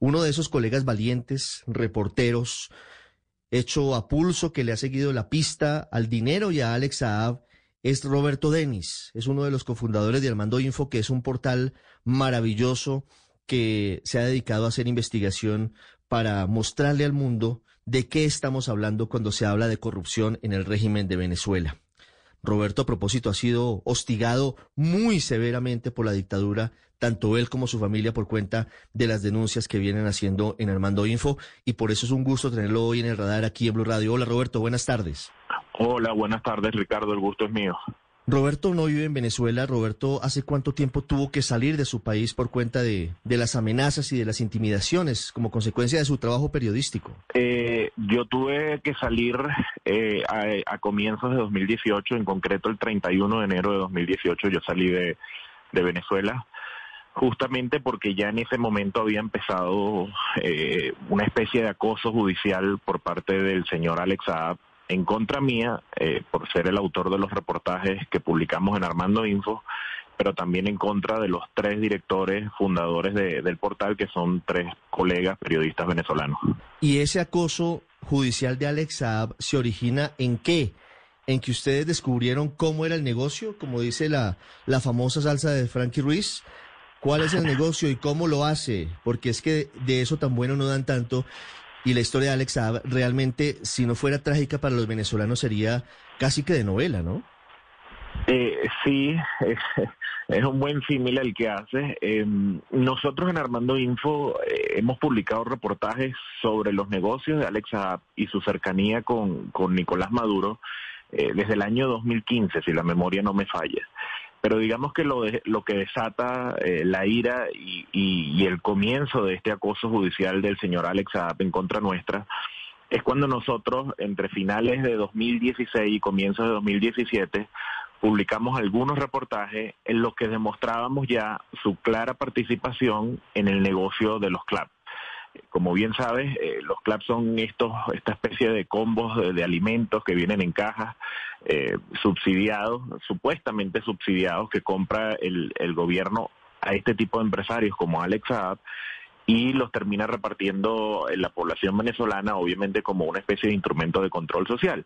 Uno de esos colegas valientes, reporteros, hecho a pulso que le ha seguido la pista al dinero y a Alex Saab, es Roberto Denis. Es uno de los cofundadores de Armando Info, que es un portal maravilloso que se ha dedicado a hacer investigación para mostrarle al mundo de qué estamos hablando cuando se habla de corrupción en el régimen de Venezuela. Roberto, a propósito, ha sido hostigado muy severamente por la dictadura, tanto él como su familia, por cuenta de las denuncias que vienen haciendo en Armando Info, y por eso es un gusto tenerlo hoy en el radar aquí en Blue Radio. Hola, Roberto, buenas tardes. Hola, buenas tardes, Ricardo, el gusto es mío. Roberto no vive en Venezuela. Roberto, ¿hace cuánto tiempo tuvo que salir de su país por cuenta de, las amenazas y de las intimidaciones como consecuencia de su trabajo periodístico? Eh, yo tuve que salir eh, a, comienzos de 2018, en concreto el 31 de enero de 2018 yo salí de, Venezuela justamente porque ya en ese momento había empezado eh, una especie de acoso judicial por parte del señor Alex Saab en contra mía eh, por ser el autor de los reportajes que publicamos en Armando Info, pero también en contra de los tres directores fundadores del portal, que son tres colegas periodistas venezolanos. ¿Y ese acoso judicial de Alex Saab se origina en qué? ¿En que ustedes descubrieron cómo era el negocio, como dice la, la famosa salsa de Frankie Ruiz? ¿Cuál es el negocio y cómo lo hace? Porque es que de eso tan bueno no dan tanto. Y la historia de Alex Saab realmente, si no fuera trágica para los venezolanos, sería casi que de novela, ¿no? Eh, sí, es, un buen símil el que hace. Em, nosotros en Armando Info eh, hemos publicado reportajes sobre los negocios de Alex Saab y su cercanía con, Nicolás Maduro eh, desde el año 2015, si la memoria no me falla. Pero digamos que lo, lo que desata eh, la ira y, el comienzo de este acoso judicial del señor Alex Saab en contra nuestra es cuando nosotros, entre finales de 2016 y comienzos de 2017, publicamos algunos reportajes en los que demostrábamos ya su clara participación en el negocio de los clubs. Como bien sabes, eh, los clubs son estos, esta especie de combos de, alimentos que vienen en cajas eh, subsidiados, supuestamente subsidiados, que compra el, el gobierno a este tipo de empresarios como Alex Saab y los termina repartiendo en la población venezolana, obviamente como una especie de instrumento de control social.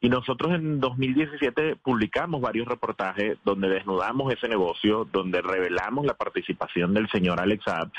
Y nosotros en 2017 publicamos varios reportajes donde desnudamos ese negocio, donde revelamos la participación del señor Alex Saab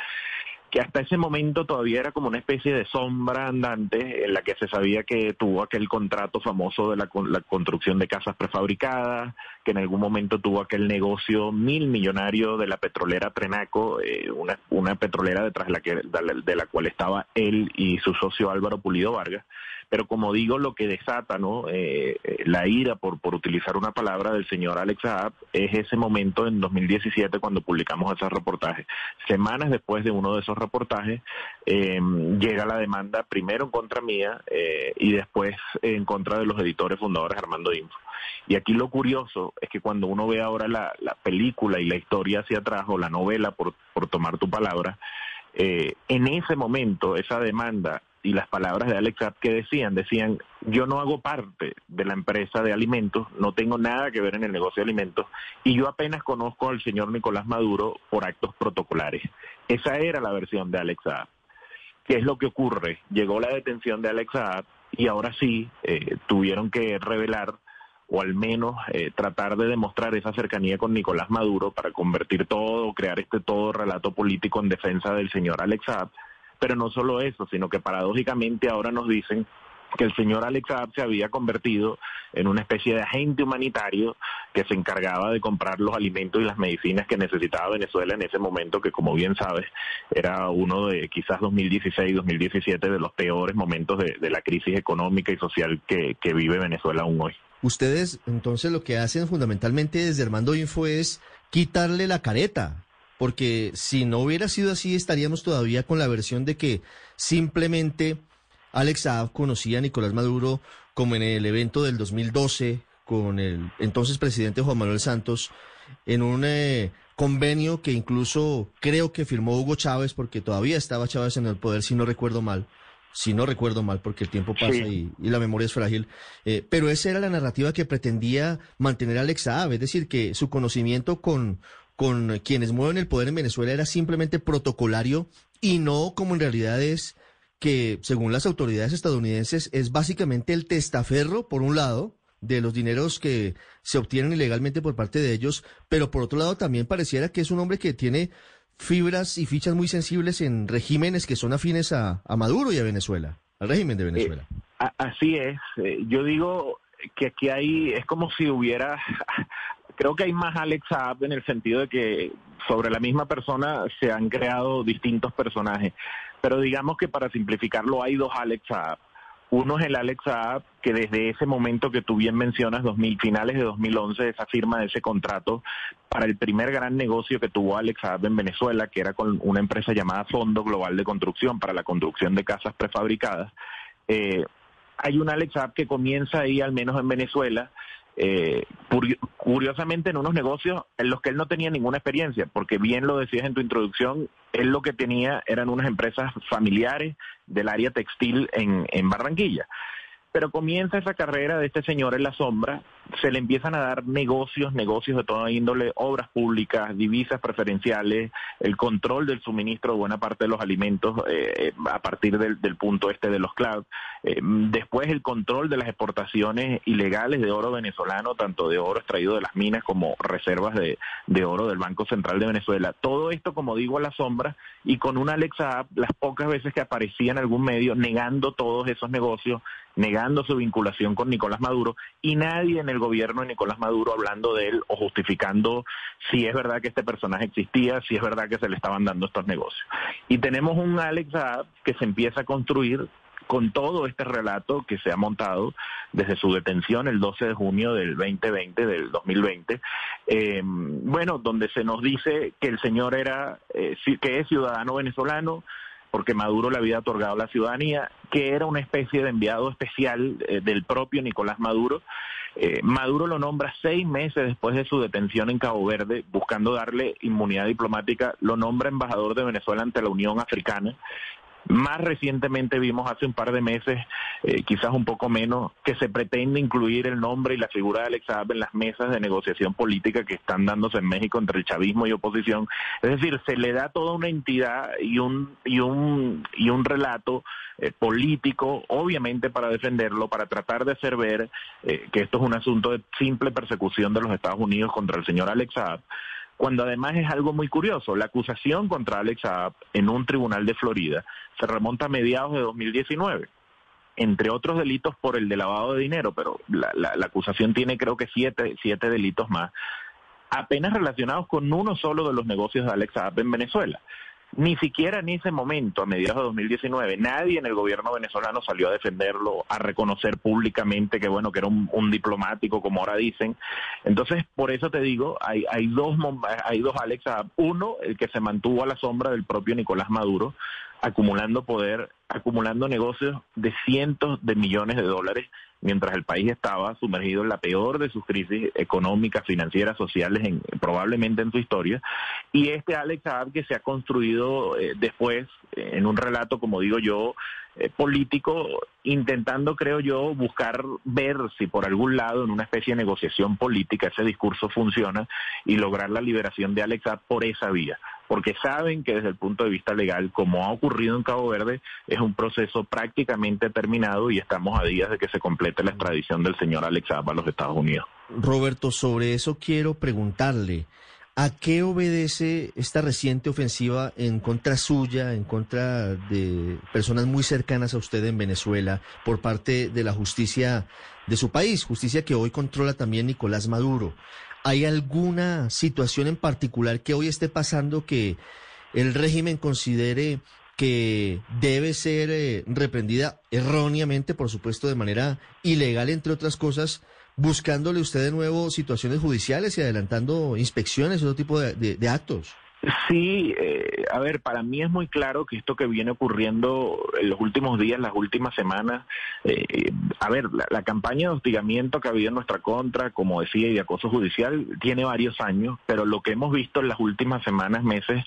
que hasta ese momento todavía era como una especie de sombra andante en la que se sabía que tuvo aquel contrato famoso de la, construcción de casas prefabricadas, que en algún momento tuvo aquel negocio mil millonario de la petrolera Trenaco, eh, una, una petrolera detrás de la, que, de la cual estaba él y su socio Álvaro Pulido Vargas pero como digo, lo que desata ¿no? Eh, eh, la ira, por, por utilizar una palabra del señor Alex Saab, es ese momento en 2017 cuando publicamos ese reportaje. Semanas después de uno de esos reportajes, em, llega la demanda primero en contra mía eh, y después en contra de los editores fundadores Armando Info. Y aquí lo curioso es que cuando uno ve ahora la, la película y la historia hacia atrás, o la novela, por, por tomar tu palabra, en ese momento esa demanda y las palabras de Alex que decían, decían, yo no hago parte de la empresa de alimentos, no tengo nada que ver en el negocio de alimentos y yo apenas conozco al señor Nicolás Maduro por actos protocolares. Esa era la versión de Alex Saab. ¿Qué es lo que ocurre? Llegó la detención de Alex y ahora sí eh, tuvieron que revelar o al menos eh, tratar de demostrar esa cercanía con Nicolás Maduro para convertir todo, crear este todo relato político en defensa del señor Alex pero no solo eso, sino que paradójicamente ahora nos dicen que el señor Alex Saab se había convertido en una especie de agente humanitario que se encargaba de comprar los alimentos y las medicinas que necesitaba Venezuela en ese momento, que como bien sabes, era uno de quizás 2016-2017 de los peores momentos de, la crisis económica y social que, que vive Venezuela aún hoy. Ustedes entonces lo que hacen fundamentalmente desde Armando Info es quitarle la careta porque si no hubiera sido así estaríamos todavía con la versión de que simplemente Alex Saab conocía a Nicolás Maduro como en el evento del 2012 con el entonces presidente Juan Manuel Santos en un eh, convenio que incluso creo que firmó Hugo Chávez porque todavía estaba Chávez en el poder si no recuerdo mal si no recuerdo mal, porque el tiempo pasa y, la memoria es frágil, eh, pero esa era la narrativa que pretendía mantener Alex Saab, es decir, que su conocimiento con, con quienes mueven el poder en Venezuela era simplemente protocolario y no como en realidad es que, según las autoridades estadounidenses, es básicamente el testaferro, por un lado, de los dineros que se obtienen ilegalmente por parte de ellos, pero por otro lado también pareciera que es un hombre que tiene fibras y fichas muy sensibles en regímenes que son afines a, Maduro y a Venezuela, al régimen de Venezuela. Eh, así es. Eh, yo digo que aquí hay, es como si hubiera, creo que hay más Alex Saab en el sentido de que sobre la misma persona se han creado distintos personajes. Pero digamos que para simplificarlo hay dos Alex Saab. Uno es el Alex Saab, que desde ese momento que tú bien mencionas, 2000, finales de 2011, esa firma de ese contrato para el primer gran negocio que tuvo Alex Saab en Venezuela, que era con una empresa llamada Fondo Global de Construcción para la construcción de casas prefabricadas. Eh, hay un Alex Saab que comienza ahí, al menos en Venezuela, eh, curiosamente en unos negocios en los que él no tenía ninguna experiencia, porque bien lo decías en tu introducción, él lo que tenía eran unas empresas familiares del área textil en, en Barranquilla. Pero comienza esa carrera de este señor en la sombra, se le empiezan a dar negocios, negocios de toda índole, obras públicas, divisas preferenciales, el control del suministro de buena parte de los alimentos eh, a partir del, punto este de los clouds. Eh, después el control de las exportaciones ilegales de oro venezolano, tanto de oro extraído de las minas como reservas de, de oro del Banco Central de Venezuela. Todo esto, como digo, a la sombra y con una Alexa las pocas veces que aparecía en algún medio negando todos esos negocios, negando su vinculación con Nicolás Maduro y nadie en el gobierno de Nicolás Maduro hablando de él o justificando si es verdad que este personaje existía, si es verdad que se le estaban dando estos negocios. Y tenemos un Alex Saab que se empieza a construir con todo este relato que se ha montado desde su detención el 12 de junio del 2020, del 2020, eh, bueno, donde se nos dice que el señor era, eh, que es ciudadano venezolano, porque Maduro le había otorgado la ciudadanía, que era una especie de enviado especial eh, del propio Nicolás Maduro. Eh, Maduro lo nombra seis meses después de su detención en Cabo Verde, buscando darle inmunidad diplomática, lo nombra embajador de Venezuela ante la Unión Africana más recientemente vimos hace un par de meses, eh, quizás un poco menos, que se pretende incluir el nombre y la figura de Alex Saab en las mesas de negociación política que están dándose en México entre el chavismo y oposición. Es decir, se le da toda una entidad y un y un y un relato eh, político, obviamente para defenderlo, para tratar de hacer ver eh, que esto es un asunto de simple persecución de los Estados Unidos contra el señor Alex Saab cuando además es algo muy curioso. La acusación contra Alex Saab en un tribunal de Florida se remonta a mediados de 2019 entre otros delitos por el de lavado de dinero, pero la, acusación tiene creo que siete, siete delitos más, apenas relacionados con uno solo de los negocios de Alex Saab en Venezuela. Ni siquiera en ese momento, a mediados de 2019, nadie en el gobierno venezolano salió a defenderlo, a reconocer públicamente que bueno, que era un, diplomático, como ahora dicen. Entonces, por eso te digo, hay, hay dos hay dos Alex Uno, el que se mantuvo a la sombra del propio Nicolás Maduro, acumulando poder, acumulando negocios de cientos de millones de dólares mientras el país estaba sumergido en la peor de sus crisis económicas, financieras, sociales, en, probablemente en su historia. Y este Alex Saab que se ha construido eh, después en un relato, como digo yo, eh, político, intentando, creo yo, buscar ver si por algún lado, en una especie de negociación política, ese discurso funciona y lograr la liberación de Alex Saab por esa vía porque saben que desde el punto de vista legal, como ha ocurrido en Cabo Verde, es un proceso prácticamente terminado y estamos a días de que se complete la extradición del señor Alex a los Estados Unidos. Roberto, sobre eso quiero preguntarle. ¿A qué obedece esta reciente ofensiva en contra suya, en contra de personas muy cercanas a usted en Venezuela, por parte de la justicia de su país, justicia que hoy controla también Nicolás Maduro? ¿Hay alguna situación en particular que hoy esté pasando que el régimen considere que debe ser eh, reprendida erróneamente, por supuesto, de manera ilegal, entre otras cosas, buscándole usted de nuevo situaciones judiciales y adelantando inspecciones, otro tipo de actos? Sí, eh, a ver, para mí es muy claro que esto que viene ocurriendo en los últimos días, las últimas semanas, eh, a ver, la, campaña de hostigamiento que ha habido en nuestra contra, como decía, y de acoso judicial, tiene varios años, pero lo que hemos visto en las últimas semanas, meses,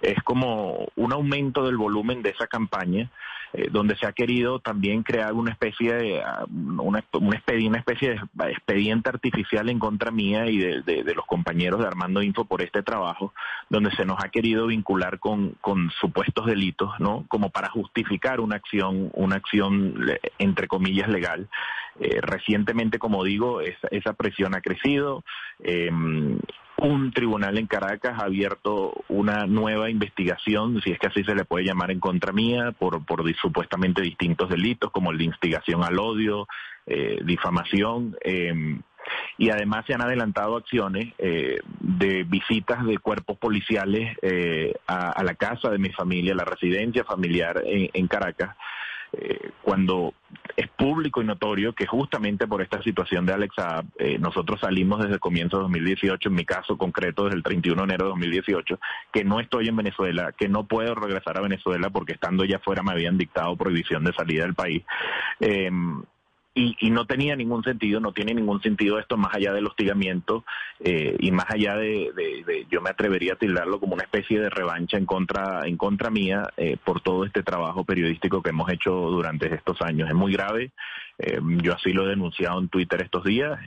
es como un aumento del volumen de esa campaña. Eh, donde se ha querido también crear una especie de ah, una, una, especie, de expediente artificial en contra mía y de, de, los compañeros de Armando Info por este trabajo, donde se nos ha querido vincular con, con supuestos delitos, ¿no? Como para justificar una acción, una acción entre comillas legal. Eh, recientemente, como digo, esa, esa presión ha crecido. Eh, un tribunal en Caracas ha abierto una nueva investigación, si es que así se le puede llamar, en contra mía por, por supuestamente distintos delitos como de instigación al odio, eh, difamación. Eh, y además se han adelantado acciones eh, de visitas de cuerpos policiales eh, a, la casa de mi familia, la residencia familiar en, Caracas, eh, cuando es público y notorio que justamente por esta situación de Alex nosotros salimos desde el comienzo de 2018, en mi caso concreto desde el 31 de enero de 2018, que no estoy en Venezuela, que no puedo regresar a Venezuela porque estando ya fuera me habían dictado prohibición de salida del país. Y, y, no tenía ningún sentido, no tiene ningún sentido esto más allá del hostigamiento eh, y más allá de, de, yo me atrevería a tildarlo como una especie de revancha en contra, en contra mía eh, por todo este trabajo periodístico que hemos hecho durante estos años. Es muy grave, eh, yo así lo he denunciado en Twitter estos días.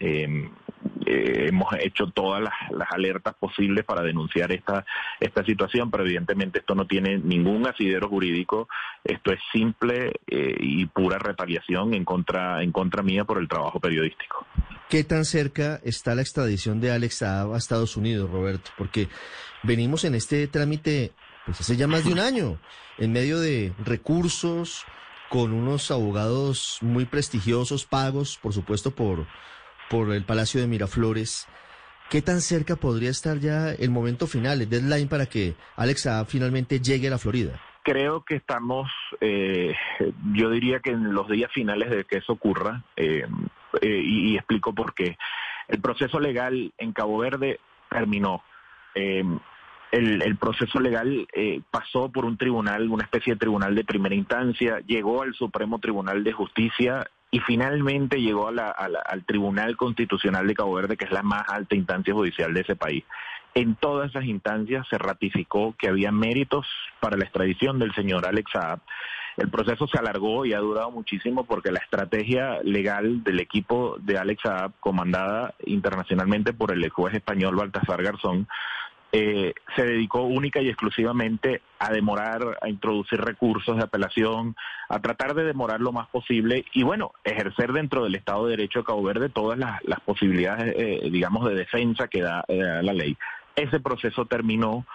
Eh, hemos hecho todas las, alertas posibles para denunciar esta, esta situación, pero evidentemente esto no tiene ningún asidero jurídico, esto es simple eh, y pura retaliación en contra, en contra mía por el trabajo periodístico. ¿Qué tan cerca está la extradición de Alex a Estados Unidos, Roberto? Porque venimos en este trámite pues hace ya más de un año, en medio de recursos, con unos abogados muy prestigiosos, pagos, por supuesto, por por el Palacio de Miraflores. ¿Qué tan cerca podría estar ya el momento final, el deadline para que Alex finalmente llegue a la Florida? Creo que estamos, eh, yo diría que en los días finales de que eso ocurra, eh, eh, y, explico por qué. El proceso legal en Cabo Verde terminó. El, el, proceso legal pasó por un tribunal, una especie de tribunal de primera instancia, llegó al Supremo Tribunal de Justicia y finalmente llegó al Tribunal Constitucional de Cabo Verde, que es la más alta instancia judicial de ese país. En todas esas instancias se ratificó que había méritos para la extradición del señor Alex Saab. El proceso se alargó y ha durado muchísimo porque la estrategia legal del equipo de Alex Saab, comandada internacionalmente por el juez español Baltasar Garzón, eh, se dedicó única y exclusivamente a demorar, a introducir recursos de apelación, a tratar de demorar lo más posible y bueno, ejercer dentro del Estado de Derecho de Cabo Verde todas las, posibilidades, eh, digamos, de defensa que da, eh, da, la ley. Ese proceso terminó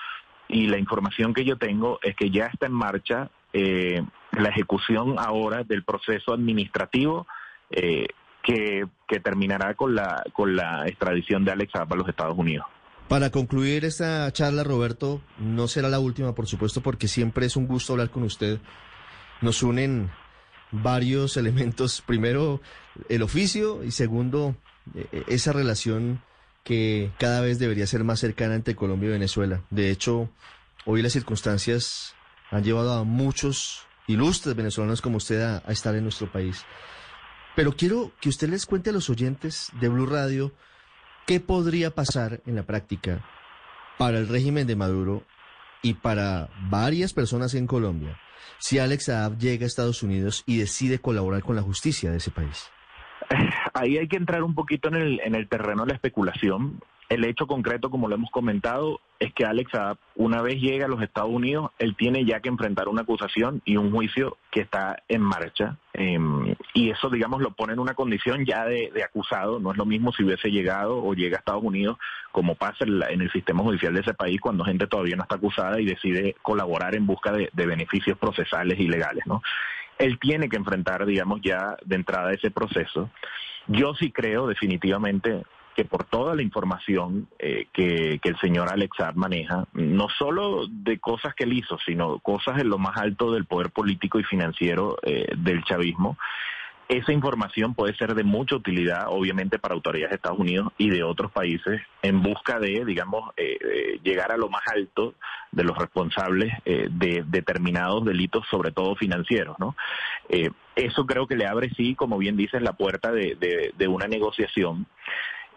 y la información que yo tengo es que ya está en marcha la ejecución ahora del proceso administrativo que, que terminará con la, con la extradición de Alex a los Estados Unidos. Para concluir esta charla, Roberto, no será la última, por supuesto, porque siempre es un gusto hablar con usted. Nos unen varios elementos. Primero, el oficio y segundo, e, e, esa relación que cada vez debería ser más cercana entre Colombia y Venezuela. De hecho, hoy las circunstancias han llevado a muchos ilustres venezolanos como usted a, a estar en nuestro país. Pero quiero que usted les cuente a los oyentes de Blue Radio ¿Qué podría pasar en la práctica para el régimen de Maduro y para varias personas en Colombia si Alex Saab llega a Estados Unidos y decide colaborar con la justicia de ese país? Ahí hay que entrar un poquito en el, en el terreno de la especulación el hecho concreto, como lo hemos comentado, es que Alex una vez llega a los Estados Unidos, él tiene ya que enfrentar una acusación y un juicio que está en marcha. Em, y eso, digamos, lo pone en una condición ya de, acusado. No es lo mismo si hubiese llegado o llega a Estados Unidos, como pasa en, el sistema judicial de ese país, cuando gente todavía no está acusada y decide colaborar en busca de, de beneficios procesales y legales, ¿no? Él tiene que enfrentar, digamos, ya de entrada ese proceso. Yo sí creo definitivamente que por toda la información eh, que, el señor Alex maneja, no solo de cosas que él hizo, sino cosas en lo más alto del poder político y financiero eh, del chavismo, esa información puede ser de mucha utilidad, obviamente, para autoridades de Estados Unidos y de otros países en busca de, digamos, eh, llegar a lo más alto de los responsables de determinados delitos, sobre todo financieros, ¿no? eso creo que le abre, sí, como bien dices, la puerta de, de una negociación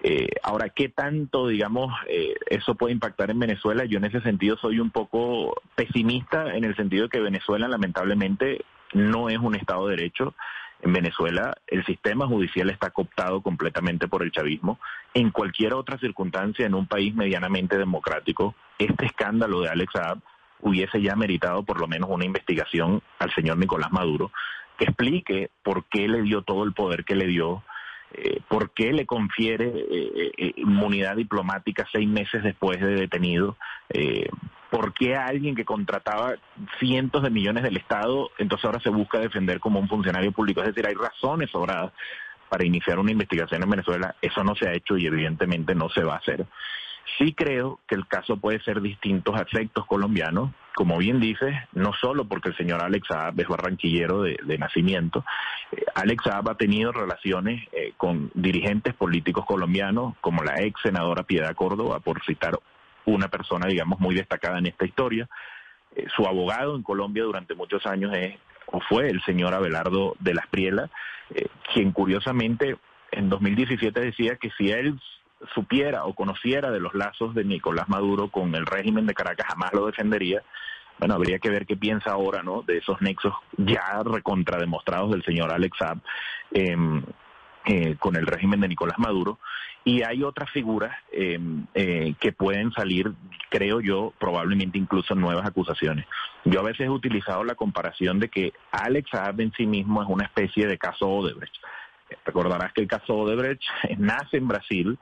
eh, ahora, ¿qué tanto, digamos, eh, eso puede impactar en Venezuela? Yo en ese sentido soy un poco pesimista en el sentido de que Venezuela lamentablemente no es un Estado de Derecho. En Venezuela el sistema judicial está cooptado completamente por el chavismo. En cualquier otra circunstancia, en un país medianamente democrático, este escándalo de Alex Saab hubiese ya meritado por lo menos una investigación al señor Nicolás Maduro que explique por qué le dio todo el poder que le dio, eh, por qué le confiere eh, eh, inmunidad diplomática seis meses después de detenido, por qué alguien que contrataba cientos de millones del Estado, entonces ahora se busca defender como un funcionario público. Es decir, hay razones sobradas para iniciar una investigación en Venezuela. Eso no se ha hecho y evidentemente no se va a hacer. Sí creo que el caso puede ser distinto a colombianos, como bien dices, no solo porque el señor Alex Saab es barranquillero de, nacimiento, eh, Alex Saab ha tenido relaciones eh, con dirigentes políticos colombianos, como la ex senadora Piedad Córdoba, por citar una persona, digamos, muy destacada en esta historia. Eh, su abogado en Colombia durante muchos años es o fue el señor Abelardo de las Prielas, quien curiosamente en 2017 decía que si él supiera o conociera de los lazos de Nicolás Maduro con el régimen de Caracas, jamás lo defendería. Bueno, habría que ver qué piensa ahora, ¿no? De esos nexos ya recontrademostrados del señor Alex Saab em, eh, con el régimen de Nicolás Maduro. Y hay otras figuras em, eh, que pueden salir, creo yo, probablemente incluso nuevas acusaciones. Yo a veces he utilizado la comparación de que Alex Saab en sí mismo es una especie de caso Odebrecht. Recordarás que el caso Odebrecht nace en Brasil,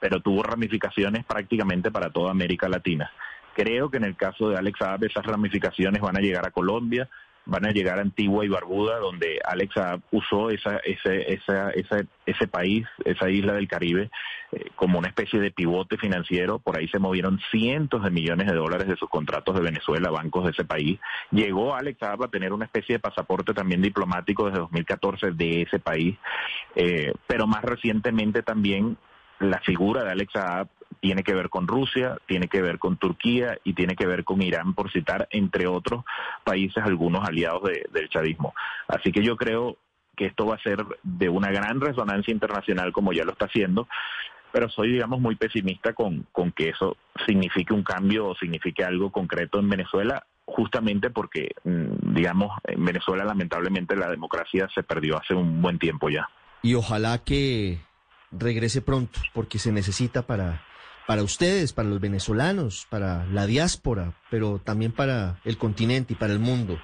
pero tuvo ramificaciones prácticamente para toda América Latina. Creo que en el caso de Alex Saab esas ramificaciones van a llegar a Colombia, van a llegar a Antigua y Barbuda, donde Alex usó esa, ese, esa, ese país, esa isla del Caribe, eh, como una especie de pivote financiero. Por ahí se movieron cientos de millones de dólares de sus contratos de Venezuela, bancos de ese país. Llegó Alex Saab a tener una especie de pasaporte también diplomático desde 2014 de ese país, eh, pero más recientemente también la figura de Alex Saab tiene que ver con Rusia, tiene que ver con Turquía y tiene que ver con Irán, por citar, entre otros países, algunos aliados del chavismo. Así que yo creo que esto va a ser de una gran resonancia internacional, como ya lo está haciendo, pero soy, digamos, muy pesimista con, con que eso signifique un cambio o signifique algo concreto en Venezuela, justamente porque, mm, digamos, en Venezuela lamentablemente la democracia se perdió hace un buen tiempo ya. Y ojalá que regrese pronto, porque se necesita para, para ustedes, para los venezolanos, para la diáspora, pero también para el continente y para el mundo.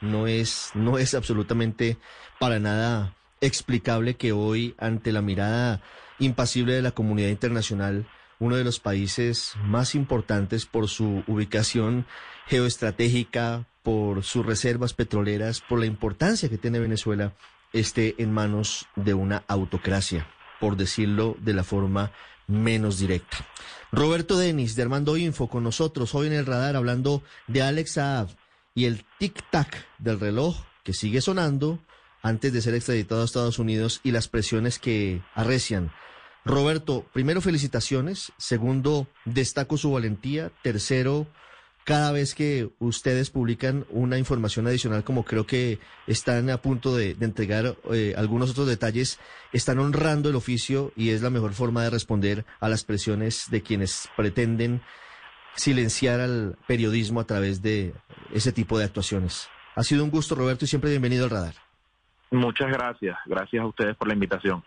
No es, no es absolutamente para nada explicable que hoy, ante la mirada impasible de la comunidad internacional, uno de los países más importantes por su ubicación geoestratégica, por sus reservas petroleras, por la importancia que tiene Venezuela, esté en manos de una autocracia por decirlo de la forma menos directa. Roberto Denis de Armando Info con nosotros hoy en el radar hablando de Alex Saab y el tic-tac del reloj que sigue sonando antes de ser extraditado a Estados Unidos y las presiones que arrecian. Roberto, primero felicitaciones, segundo destaco su valentía, tercero cada vez que ustedes publican una información adicional, como creo que están a punto de, entregar eh, algunos otros detalles, están honrando el oficio y es la mejor forma de responder a las presiones de quienes pretenden silenciar al periodismo a través de ese tipo de actuaciones. Ha sido un gusto, Roberto, y siempre bienvenido al radar. Muchas gracias. Gracias a ustedes por la invitación.